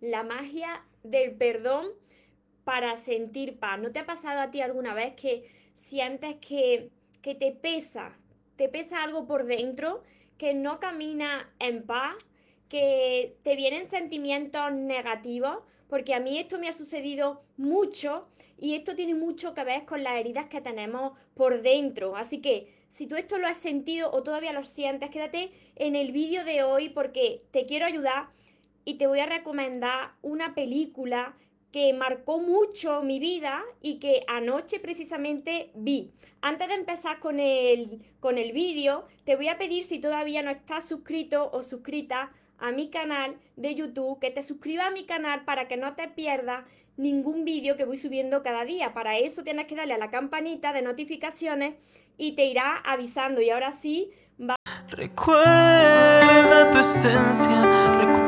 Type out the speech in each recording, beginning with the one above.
la magia del perdón para sentir paz. ¿No te ha pasado a ti alguna vez que sientes que, que te pesa, te pesa algo por dentro, que no camina en paz, que te vienen sentimientos negativos? Porque a mí esto me ha sucedido mucho y esto tiene mucho que ver con las heridas que tenemos por dentro. Así que si tú esto lo has sentido o todavía lo sientes, quédate en el vídeo de hoy porque te quiero ayudar y te voy a recomendar una película que marcó mucho mi vida y que anoche precisamente vi. Antes de empezar con el, con el vídeo, te voy a pedir si todavía no estás suscrito o suscrita a mi canal de YouTube, que te suscribas a mi canal para que no te pierdas ningún vídeo que voy subiendo cada día. Para eso tienes que darle a la campanita de notificaciones y te irá avisando. Y ahora sí. Recuerda tu esencia,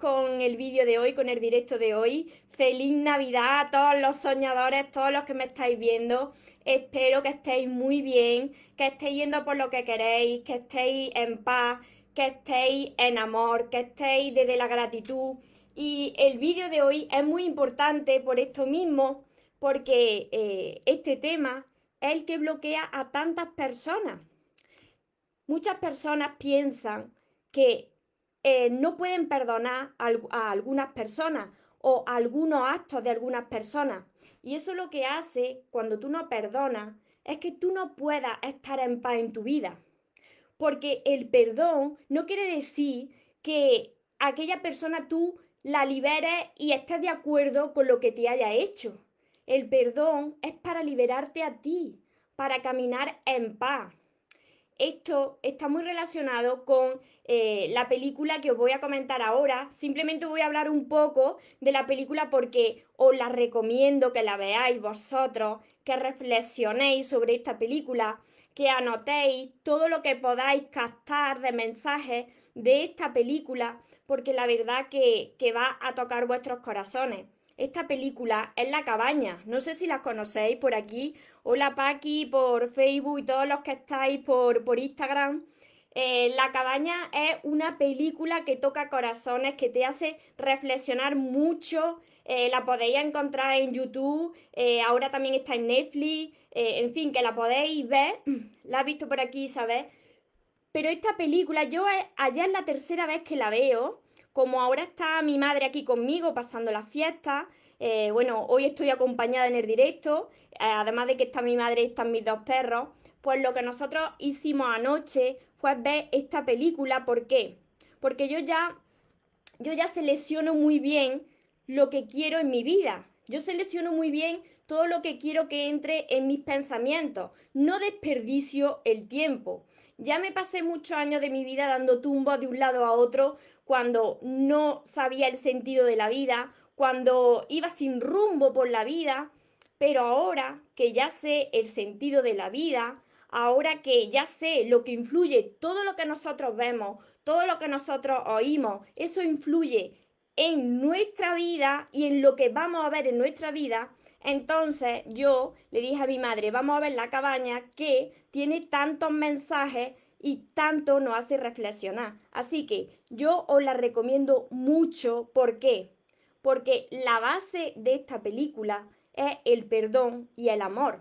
Con el vídeo de hoy, con el directo de hoy. Feliz Navidad a todos los soñadores, todos los que me estáis viendo. Espero que estéis muy bien, que estéis yendo por lo que queréis, que estéis en paz, que estéis en amor, que estéis desde la gratitud. Y el vídeo de hoy es muy importante por esto mismo, porque eh, este tema es el que bloquea a tantas personas. Muchas personas piensan que eh, no pueden perdonar a, algunas personas o a algunos actos de algunas personas. Y eso lo que hace cuando tú no perdonas es que tú no puedas estar en paz en tu vida. Porque el perdón no quiere decir que aquella persona tú la liberes y estés de acuerdo con lo que te haya hecho. El perdón es para liberarte a ti, para caminar en paz. Esto está muy relacionado con eh, la película que os voy a comentar ahora. Simplemente voy a hablar un poco de la película porque os la recomiendo que la veáis vosotros, que reflexionéis sobre esta película, que anotéis todo lo que podáis captar de mensajes de esta película, porque la verdad que, que va a tocar vuestros corazones. Esta película es La Cabaña. No sé si la conocéis por aquí. Hola Paqui, por Facebook y todos los que estáis por, por Instagram. Eh, la Cabaña es una película que toca corazones, que te hace reflexionar mucho. Eh, la podéis encontrar en YouTube, eh, ahora también está en Netflix, en fin, que la podéis ver. La he visto por aquí, ¿sabes? Pero esta película, yo allá es la tercera vez que la veo como ahora está mi madre aquí conmigo pasando las fiestas, eh, bueno, hoy estoy acompañada en el directo, eh, además de que está mi madre y están mis dos perros, pues lo que nosotros hicimos anoche fue ver esta película. ¿Por qué? Porque yo ya, yo ya selecciono muy bien lo que quiero en mi vida. Yo selecciono muy bien todo lo que quiero que entre en mis pensamientos. No desperdicio el tiempo. Ya me pasé muchos años de mi vida dando tumbos de un lado a otro cuando no sabía el sentido de la vida, cuando iba sin rumbo por la vida, pero ahora que ya sé el sentido de la vida, ahora que ya sé lo que influye, todo lo que nosotros vemos, todo lo que nosotros oímos, eso influye en nuestra vida y en lo que vamos a ver en nuestra vida, entonces yo le dije a mi madre, vamos a ver la cabaña que tiene tantos mensajes y tanto nos hace reflexionar. Así que yo os la recomiendo mucho. ¿Por qué? Porque la base de esta película es el perdón y el amor.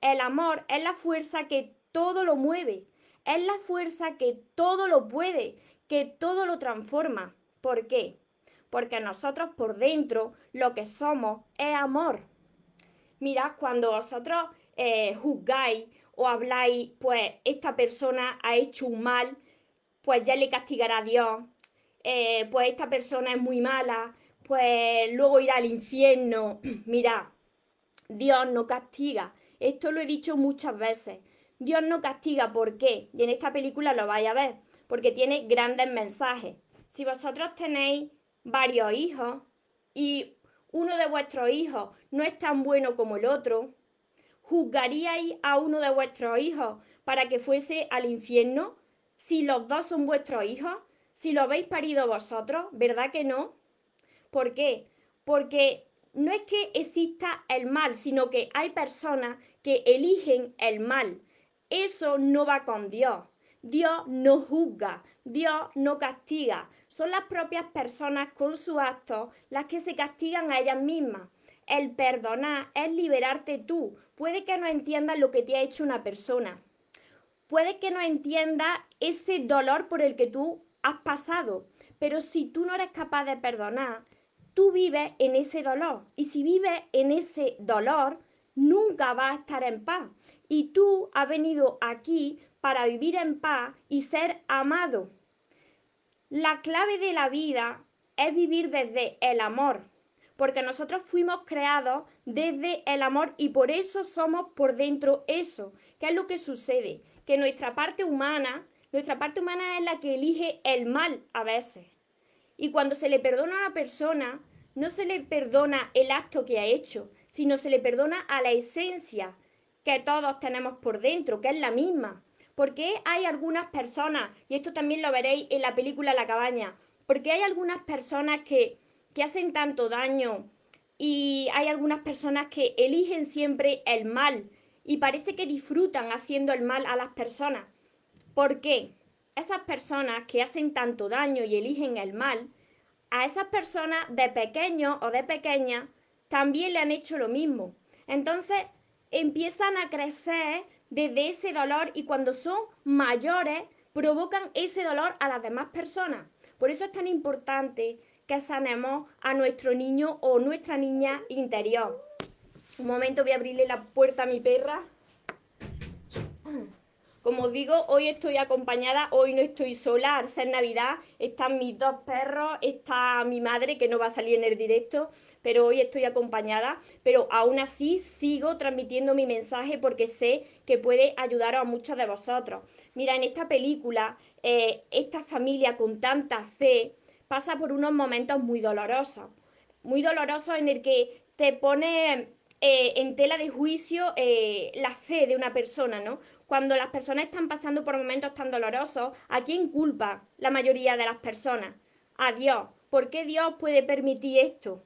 El amor es la fuerza que todo lo mueve, es la fuerza que todo lo puede, que todo lo transforma. ¿Por qué? Porque nosotros por dentro lo que somos es amor. Mirad, cuando vosotros eh, juzgáis o habláis, pues esta persona ha hecho un mal, pues ya le castigará a Dios, eh, pues esta persona es muy mala, pues luego irá al infierno. Mira, Dios no castiga. Esto lo he dicho muchas veces. Dios no castiga, ¿por qué? Y en esta película lo vais a ver, porque tiene grandes mensajes. Si vosotros tenéis varios hijos y uno de vuestros hijos no es tan bueno como el otro, ¿Juzgaríais a uno de vuestros hijos para que fuese al infierno? Si los dos son vuestros hijos, si lo habéis parido vosotros, ¿verdad que no? ¿Por qué? Porque no es que exista el mal, sino que hay personas que eligen el mal. Eso no va con Dios. Dios no juzga, Dios no castiga. Son las propias personas con su acto las que se castigan a ellas mismas. El perdonar es liberarte tú. Puede que no entiendas lo que te ha hecho una persona. Puede que no entiendas ese dolor por el que tú has pasado. Pero si tú no eres capaz de perdonar, tú vives en ese dolor. Y si vives en ese dolor, nunca vas a estar en paz. Y tú has venido aquí para vivir en paz y ser amado. La clave de la vida es vivir desde el amor, porque nosotros fuimos creados desde el amor y por eso somos por dentro eso. ¿Qué es lo que sucede? Que nuestra parte humana, nuestra parte humana es la que elige el mal a veces. Y cuando se le perdona a una persona, no se le perdona el acto que ha hecho, sino se le perdona a la esencia que todos tenemos por dentro, que es la misma. Porque hay algunas personas, y esto también lo veréis en la película La cabaña, porque hay algunas personas que, que hacen tanto daño y hay algunas personas que eligen siempre el mal y parece que disfrutan haciendo el mal a las personas. ¿Por qué? Esas personas que hacen tanto daño y eligen el mal, a esas personas de pequeño o de pequeña también le han hecho lo mismo. Entonces empiezan a crecer desde ese dolor y cuando son mayores provocan ese dolor a las demás personas. Por eso es tan importante que sanemos a nuestro niño o nuestra niña interior. Un momento voy a abrirle la puerta a mi perra. Como digo, hoy estoy acompañada, hoy no estoy sola, al ser Navidad están mis dos perros, está mi madre que no va a salir en el directo, pero hoy estoy acompañada, pero aún así sigo transmitiendo mi mensaje porque sé que puede ayudar a muchos de vosotros. Mira, en esta película, eh, esta familia con tanta fe pasa por unos momentos muy dolorosos, muy dolorosos en el que te pone eh, en tela de juicio eh, la fe de una persona, ¿no? cuando las personas están pasando por momentos tan dolorosos, ¿a quién culpa la mayoría de las personas? A Dios. ¿Por qué Dios puede permitir esto?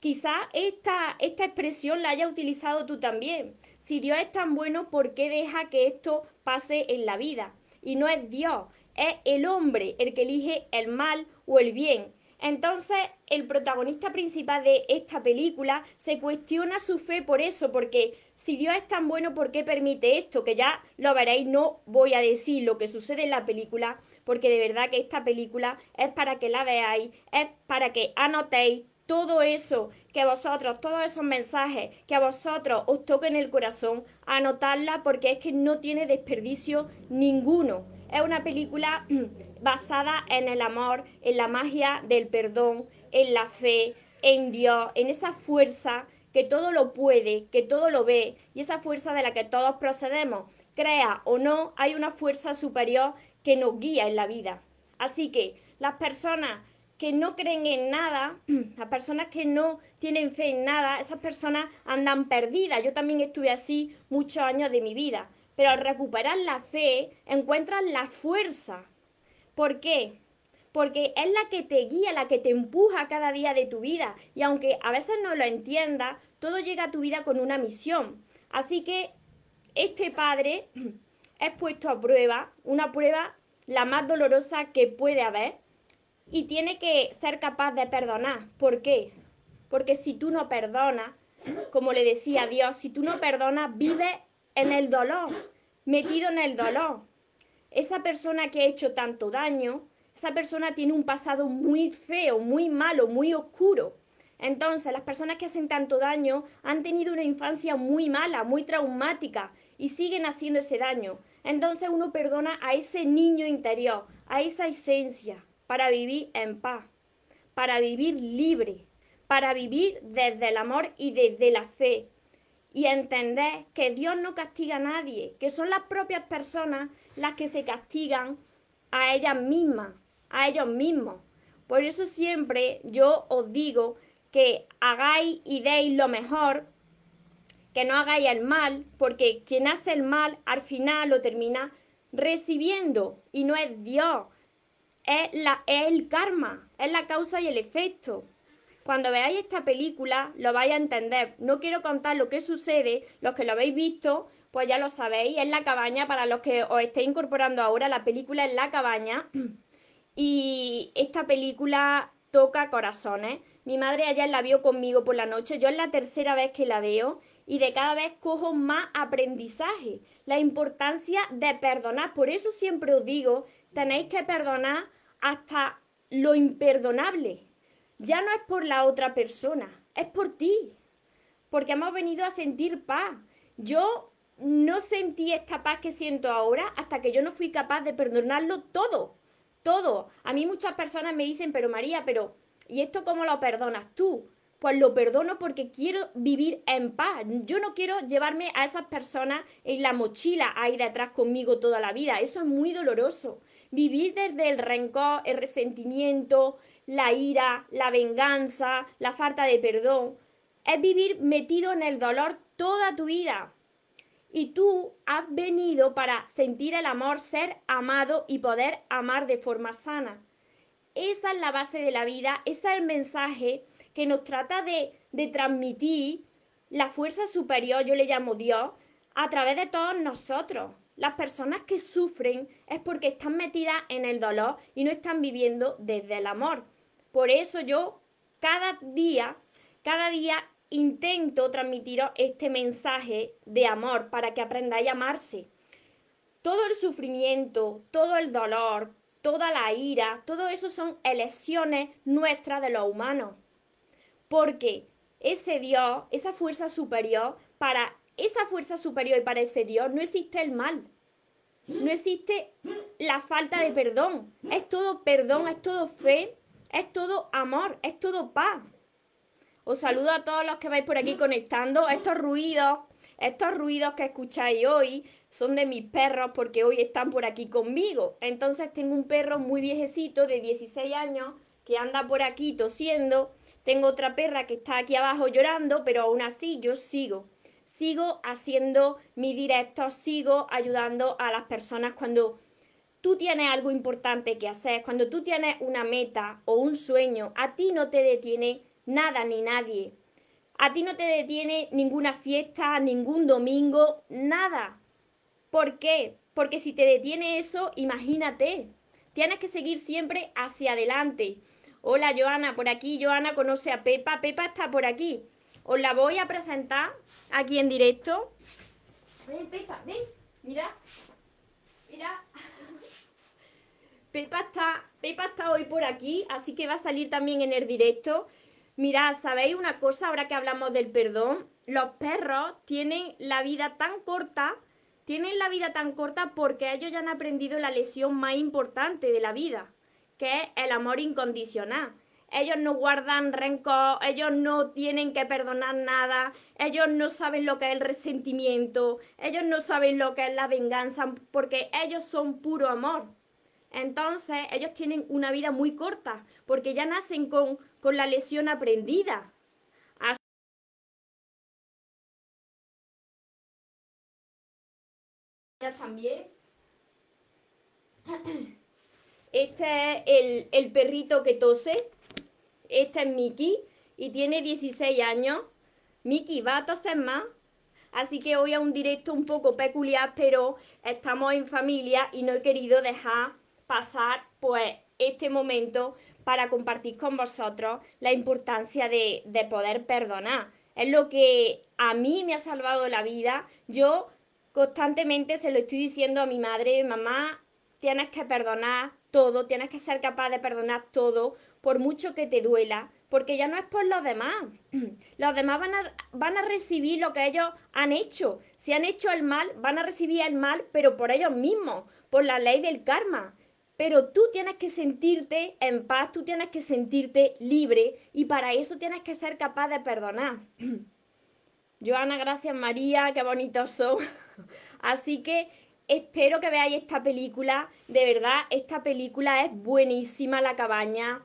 Quizá esta, esta expresión la haya utilizado tú también. Si Dios es tan bueno, ¿por qué deja que esto pase en la vida? Y no es Dios, es el hombre el que elige el mal o el bien. Entonces, el protagonista principal de esta película se cuestiona su fe por eso, porque si Dios es tan bueno, ¿por qué permite esto? Que ya lo veréis, no voy a decir lo que sucede en la película, porque de verdad que esta película es para que la veáis, es para que anotéis todo eso que vosotros, todos esos mensajes que a vosotros os toquen el corazón, anotarla porque es que no tiene desperdicio ninguno. Es una película basada en el amor, en la magia del perdón, en la fe, en Dios, en esa fuerza que todo lo puede, que todo lo ve y esa fuerza de la que todos procedemos. Crea o no, hay una fuerza superior que nos guía en la vida. Así que las personas que no creen en nada, las personas que no tienen fe en nada, esas personas andan perdidas. Yo también estuve así muchos años de mi vida. Pero al recuperar la fe, encuentras la fuerza. ¿Por qué? Porque es la que te guía, la que te empuja cada día de tu vida. Y aunque a veces no lo entiendas, todo llega a tu vida con una misión. Así que este padre es puesto a prueba, una prueba la más dolorosa que puede haber, y tiene que ser capaz de perdonar. ¿Por qué? Porque si tú no perdonas, como le decía Dios, si tú no perdonas, vives en el dolor, metido en el dolor. Esa persona que ha hecho tanto daño, esa persona tiene un pasado muy feo, muy malo, muy oscuro. Entonces, las personas que hacen tanto daño han tenido una infancia muy mala, muy traumática y siguen haciendo ese daño. Entonces uno perdona a ese niño interior, a esa esencia, para vivir en paz, para vivir libre, para vivir desde el amor y desde la fe, y entender que Dios no castiga a nadie, que son las propias personas las que se castigan a ellas mismas, a ellos mismos. Por eso siempre yo os digo que hagáis y deis lo mejor que no hagáis el mal, porque quien hace el mal al final lo termina recibiendo y no es Dios, es, la, es el karma, es la causa y el efecto. Cuando veáis esta película lo vais a entender. No quiero contar lo que sucede, los que lo habéis visto, pues ya lo sabéis, es la cabaña, para los que os estéis incorporando ahora, la película es la cabaña. Y esta película toca corazones. Mi madre ayer la vio conmigo por la noche, yo es la tercera vez que la veo y de cada vez cojo más aprendizaje. La importancia de perdonar. Por eso siempre os digo, tenéis que perdonar hasta lo imperdonable. Ya no es por la otra persona, es por ti. Porque hemos venido a sentir paz. Yo no sentí esta paz que siento ahora hasta que yo no fui capaz de perdonarlo todo. Todo. A mí muchas personas me dicen, pero María, pero ¿y esto cómo lo perdonas tú? Pues lo perdono porque quiero vivir en paz. Yo no quiero llevarme a esas personas en la mochila ahí detrás conmigo toda la vida. Eso es muy doloroso. Vivir desde el rencor, el resentimiento, la ira, la venganza, la falta de perdón, es vivir metido en el dolor toda tu vida. Y tú has venido para sentir el amor, ser amado y poder amar de forma sana. Esa es la base de la vida, ese es el mensaje que nos trata de, de transmitir la fuerza superior, yo le llamo Dios, a través de todos nosotros. Las personas que sufren es porque están metidas en el dolor y no están viviendo desde el amor. Por eso yo cada día, cada día intento transmitiros este mensaje de amor para que aprendáis a amarse. Todo el sufrimiento, todo el dolor, toda la ira, todo eso son elecciones nuestras de los humanos. Porque ese Dios, esa fuerza superior, para esa fuerza superior y para ese Dios no existe el mal. No existe la falta de perdón. Es todo perdón, es todo fe, es todo amor, es todo paz. Os saludo a todos los que vais por aquí conectando. Estos ruidos, estos ruidos que escucháis hoy son de mis perros porque hoy están por aquí conmigo. Entonces tengo un perro muy viejecito de 16 años que anda por aquí tosiendo. Tengo otra perra que está aquí abajo llorando, pero aún así yo sigo. Sigo haciendo mi directo, sigo ayudando a las personas cuando tú tienes algo importante que hacer, cuando tú tienes una meta o un sueño, a ti no te detiene nada ni nadie. A ti no te detiene ninguna fiesta, ningún domingo, nada. ¿Por qué? Porque si te detiene eso, imagínate, tienes que seguir siempre hacia adelante. Hola Joana, por aquí Joana conoce a Pepa, Pepa está por aquí. Os la voy a presentar aquí en directo. Ven, Pepa, ven, mira, mira. Pepa está, Pepa está hoy por aquí, así que va a salir también en el directo. Mirad, ¿sabéis una cosa ahora que hablamos del perdón? Los perros tienen la vida tan corta, tienen la vida tan corta porque ellos ya han aprendido la lesión más importante de la vida, que es el amor incondicional. Ellos no guardan rencor, ellos no tienen que perdonar nada, ellos no saben lo que es el resentimiento, ellos no saben lo que es la venganza, porque ellos son puro amor. Entonces, ellos tienen una vida muy corta, porque ya nacen con, con la lesión aprendida. También. Este es el, el perrito que tose. Este es Mickey y tiene 16 años. Mickey va a toser más. Así que hoy es un directo un poco peculiar, pero estamos en familia y no he querido dejar pasar pues este momento para compartir con vosotros la importancia de, de poder perdonar. Es lo que a mí me ha salvado la vida. Yo constantemente se lo estoy diciendo a mi madre, mamá, tienes que perdonar todo, tienes que ser capaz de perdonar todo, por mucho que te duela, porque ya no es por los demás. Los demás van a, van a recibir lo que ellos han hecho. Si han hecho el mal, van a recibir el mal, pero por ellos mismos, por la ley del karma. Pero tú tienes que sentirte en paz, tú tienes que sentirte libre y para eso tienes que ser capaz de perdonar. Joana, gracias María, qué bonitos son. Así que espero que veáis esta película. De verdad, esta película es buenísima, La cabaña.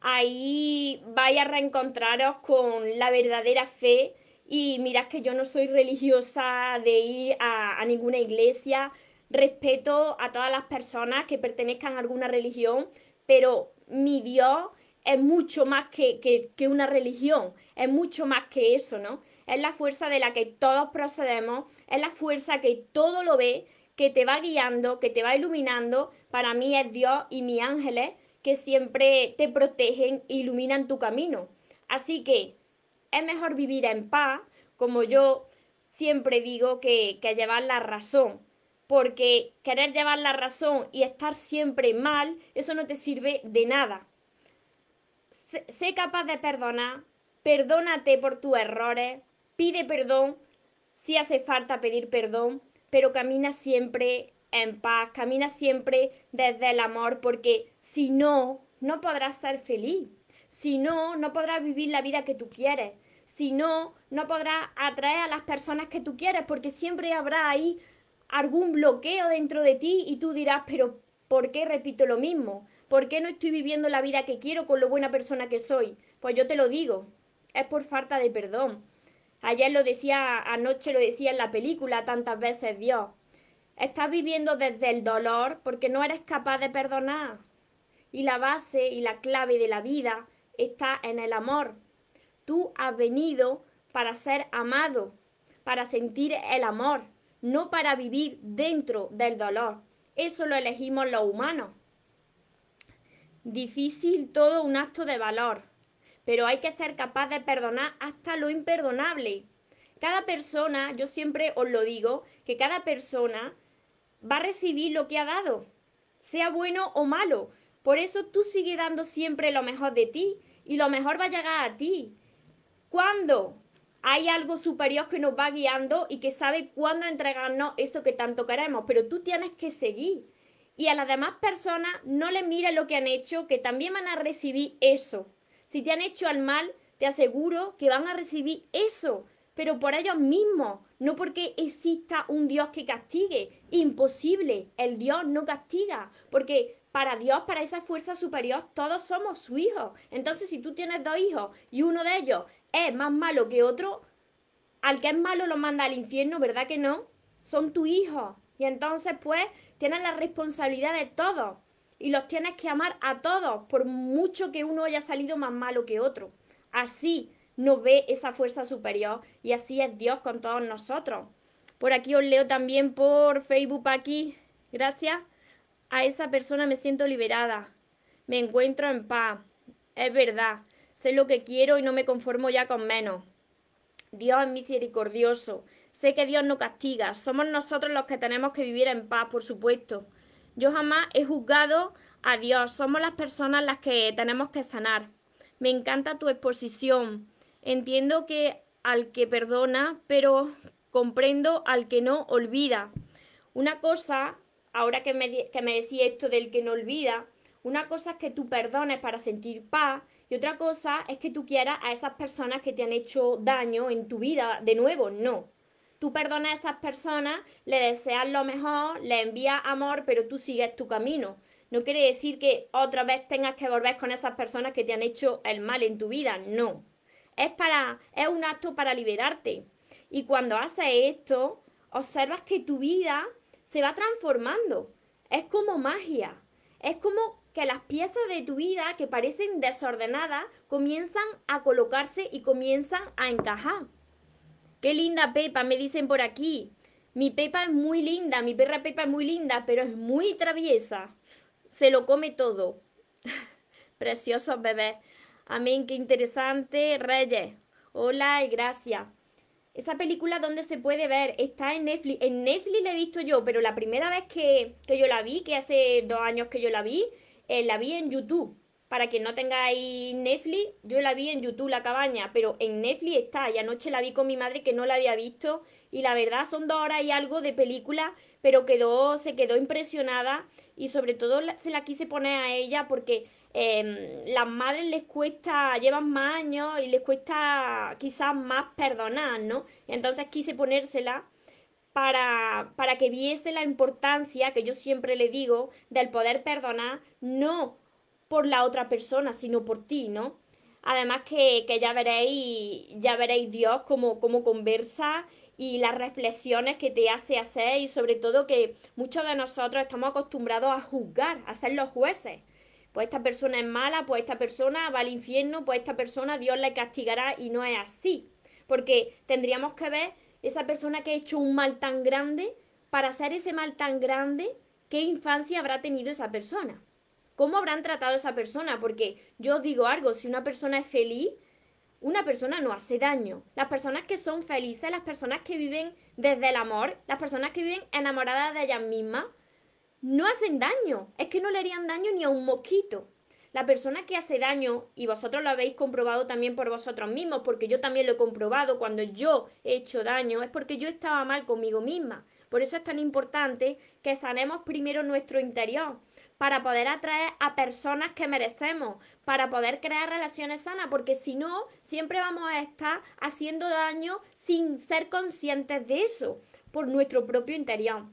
Ahí vais a reencontraros con la verdadera fe Y mirad que yo no soy religiosa de ir a, a ninguna iglesia, respeto a todas las personas que pertenezcan a alguna religión, pero mi Dios es mucho más que, que, una religión, es mucho más que eso, ¿no? Es la fuerza de la que todos procedemos, es la fuerza que todo lo ve, que te va guiando, que te va iluminando. Para mí es Dios y mis ángeles que siempre te protegen e iluminan tu camino. Así que es mejor vivir en paz, como yo siempre digo, que, que llevar la razón porque querer llevar la razón y estar siempre mal, eso no te sirve de nada. Sé capaz de perdonar, perdónate por tus errores, pide perdón si hace falta pedir perdón, pero camina siempre en paz, camina siempre desde el amor, porque si no, no podrás ser feliz. Si no, no podrás vivir la vida que tú quieres. Si no, no podrás atraer a las personas que tú quieres, porque siempre habrá ahí algún bloqueo dentro de ti y tú dirás, pero ¿por qué repito lo mismo? ¿Por qué no estoy viviendo la vida que quiero con lo buena persona que soy? Pues yo te lo digo, es por falta de perdón. Ayer lo decía, anoche lo decía en la película tantas veces Dios. Estás viviendo desde el dolor porque no eres capaz de perdonar. Y la base y la clave de la vida está en el amor. Tú has venido para ser amado, para sentir el amor no para vivir dentro del dolor. Eso lo elegimos los humanos. Difícil todo un acto de valor, pero hay que ser capaz de perdonar hasta lo imperdonable. Cada persona, yo siempre os lo digo, que cada persona va a recibir lo que ha dado, sea bueno o malo. Por eso tú sigue dando siempre lo mejor de ti y lo mejor va a llegar a ti. ¿Cuándo? hay algo superior que nos va guiando y que sabe cuándo entregarnos eso que tanto queremos, pero tú tienes que seguir. Y a las demás personas no le mires lo que han hecho, que también van a recibir eso. Si te han hecho al mal, te aseguro que van a recibir eso, pero por ellos mismos, no porque exista un Dios que castigue. Imposible, el Dios no castiga, porque para Dios, para esa fuerza superior, todos somos su hijo. Entonces, si tú tienes dos hijos y uno de ellos es más malo que otro, al que es malo lo manda al infierno, ¿verdad que no? Son tu hijo. Y entonces, pues, tienes la responsabilidad de todos. Y los tienes que amar a todos, por mucho que uno haya salido más malo que otro. Así nos ve esa fuerza superior y así es Dios con todos nosotros. Por aquí os leo también por Facebook aquí. Gracias a esa persona me siento liberada. Me encuentro en paz. Es verdad. Sé lo que quiero y no me conformo ya con menos. Dios es misericordioso. Sé que Dios no castiga. Somos nosotros los que tenemos que vivir en paz, por supuesto. Yo jamás he juzgado a Dios. Somos las personas las que tenemos que sanar. Me encanta tu exposición. Entiendo que al que perdona, pero comprendo al que no olvida. Una cosa, ahora que me, que me decía esto del que no olvida, una cosa es que tú perdones para sentir paz y otra cosa es que tú quieras a esas personas que te han hecho daño en tu vida de nuevo. No. Tú perdonas a esas personas, le deseas lo mejor, le envías amor, pero tú sigues tu camino. No quiere decir que otra vez tengas que volver con esas personas que te han hecho el mal en tu vida. No. Es para, es un acto para liberarte. Y cuando haces esto, observas que tu vida se va transformando. Es como magia. Es como que las piezas de tu vida que parecen desordenadas comienzan a colocarse y comienzan a encajar. Qué linda Pepa, me dicen por aquí. Mi Pepa es muy linda, mi perra Pepa es muy linda, pero es muy traviesa. Se lo come todo. Preciosos bebés. Amén, qué interesante. Reyes. Hola y gracias. Esa película, ¿dónde se puede ver? Está en Netflix. En Netflix la he visto yo, pero la primera vez que, que yo la vi, que hace dos años que yo la vi, eh, la vi en YouTube. Para que no tengáis Netflix, yo la vi en YouTube, La Cabaña, pero en Netflix está. Y anoche la vi con mi madre que no la había visto. Y la verdad son dos horas y algo de película, pero quedó, se quedó impresionada. Y sobre todo se la quise poner a ella porque eh, las madres les cuesta, llevan más años y les cuesta quizás más perdonar, ¿no? Entonces quise ponérsela para, para que viese la importancia que yo siempre le digo del poder perdonar, no por la otra persona, sino por ti, ¿no? Además que, que ya veréis, ya veréis Dios cómo, cómo conversa y las reflexiones que te hace hacer y sobre todo que muchos de nosotros estamos acostumbrados a juzgar, a ser los jueces. Pues esta persona es mala, pues esta persona va al infierno, pues esta persona Dios le castigará y no es así. Porque tendríamos que ver esa persona que ha hecho un mal tan grande, para hacer ese mal tan grande, ¿qué infancia habrá tenido esa persona? ¿Cómo habrán tratado a esa persona? Porque yo digo algo, si una persona es feliz, una persona no hace daño. Las personas que son felices, las personas que viven desde el amor, las personas que viven enamoradas de ellas mismas, no hacen daño. Es que no le harían daño ni a un mosquito. La persona que hace daño, y vosotros lo habéis comprobado también por vosotros mismos, porque yo también lo he comprobado, cuando yo he hecho daño, es porque yo estaba mal conmigo misma. Por eso es tan importante que sanemos primero nuestro interior, para poder atraer a personas que merecemos, para poder crear relaciones sanas, porque si no, siempre vamos a estar haciendo daño sin ser conscientes de eso, por nuestro propio interior.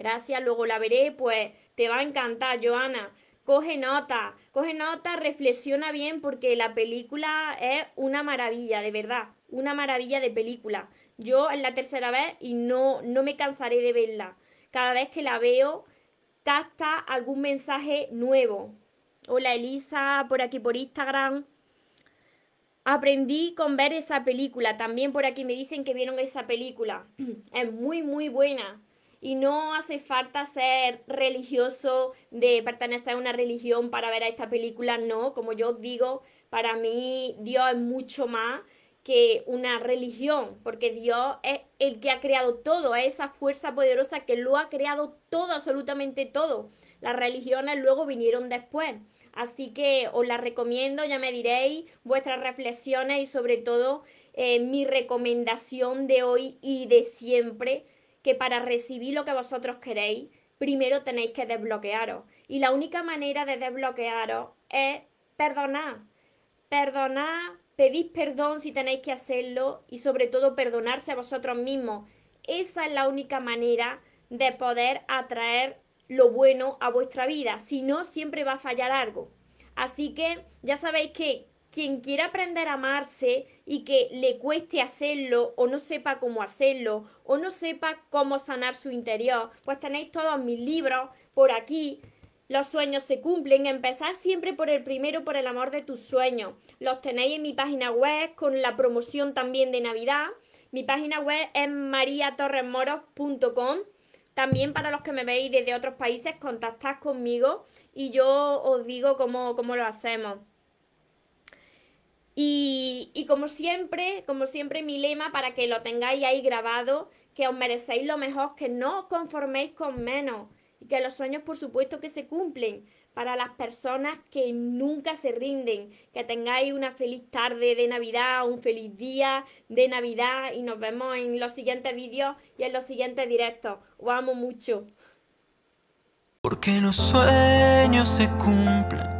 Gracias, luego la veré, pues te va a encantar, Joana. Coge nota, coge nota, reflexiona bien porque la película es una maravilla, de verdad, una maravilla de película. Yo es la tercera vez y no, no me cansaré de verla. Cada vez que la veo, capta algún mensaje nuevo. Hola Elisa, por aquí por Instagram. Aprendí con ver esa película. También por aquí me dicen que vieron esa película. Es muy, muy buena. Y no hace falta ser religioso, de pertenecer a una religión para ver a esta película. No, como yo digo, para mí Dios es mucho más que una religión, porque Dios es el que ha creado todo, es esa fuerza poderosa que lo ha creado todo, absolutamente todo. Las religiones luego vinieron después. Así que os las recomiendo, ya me diréis vuestras reflexiones y sobre todo eh, mi recomendación de hoy y de siempre, que para recibir lo que vosotros queréis, primero tenéis que desbloquearos. Y la única manera de desbloquearos es perdonar. Perdonar pedid perdón si tenéis que hacerlo y sobre todo perdonarse a vosotros mismos. Esa es la única manera de poder atraer lo bueno a vuestra vida. Si no, siempre va a fallar algo. Así que ya sabéis que quien quiera aprender a amarse y que le cueste hacerlo o no sepa cómo hacerlo o no sepa cómo sanar su interior, pues tenéis todos mis libros por aquí los sueños se cumplen. Empezar siempre por el primero, por el amor de tus sueños. Los tenéis en mi página web con la promoción también de Navidad. Mi página web es mariatorresmoros.com. También para los que me veis desde otros países, contactad conmigo y yo os digo cómo, cómo lo hacemos. Y, como siempre, como siempre, mi lema para que lo tengáis ahí grabado, que os merecéis lo mejor, que no os conforméis con menos y que los sueños por supuesto que se cumplen para las personas que nunca se rinden. Que tengáis una feliz tarde de Navidad, un feliz día de Navidad y nos vemos en los siguientes vídeos y en los siguientes directos. Os amo mucho. Porque los sueños se cumplen,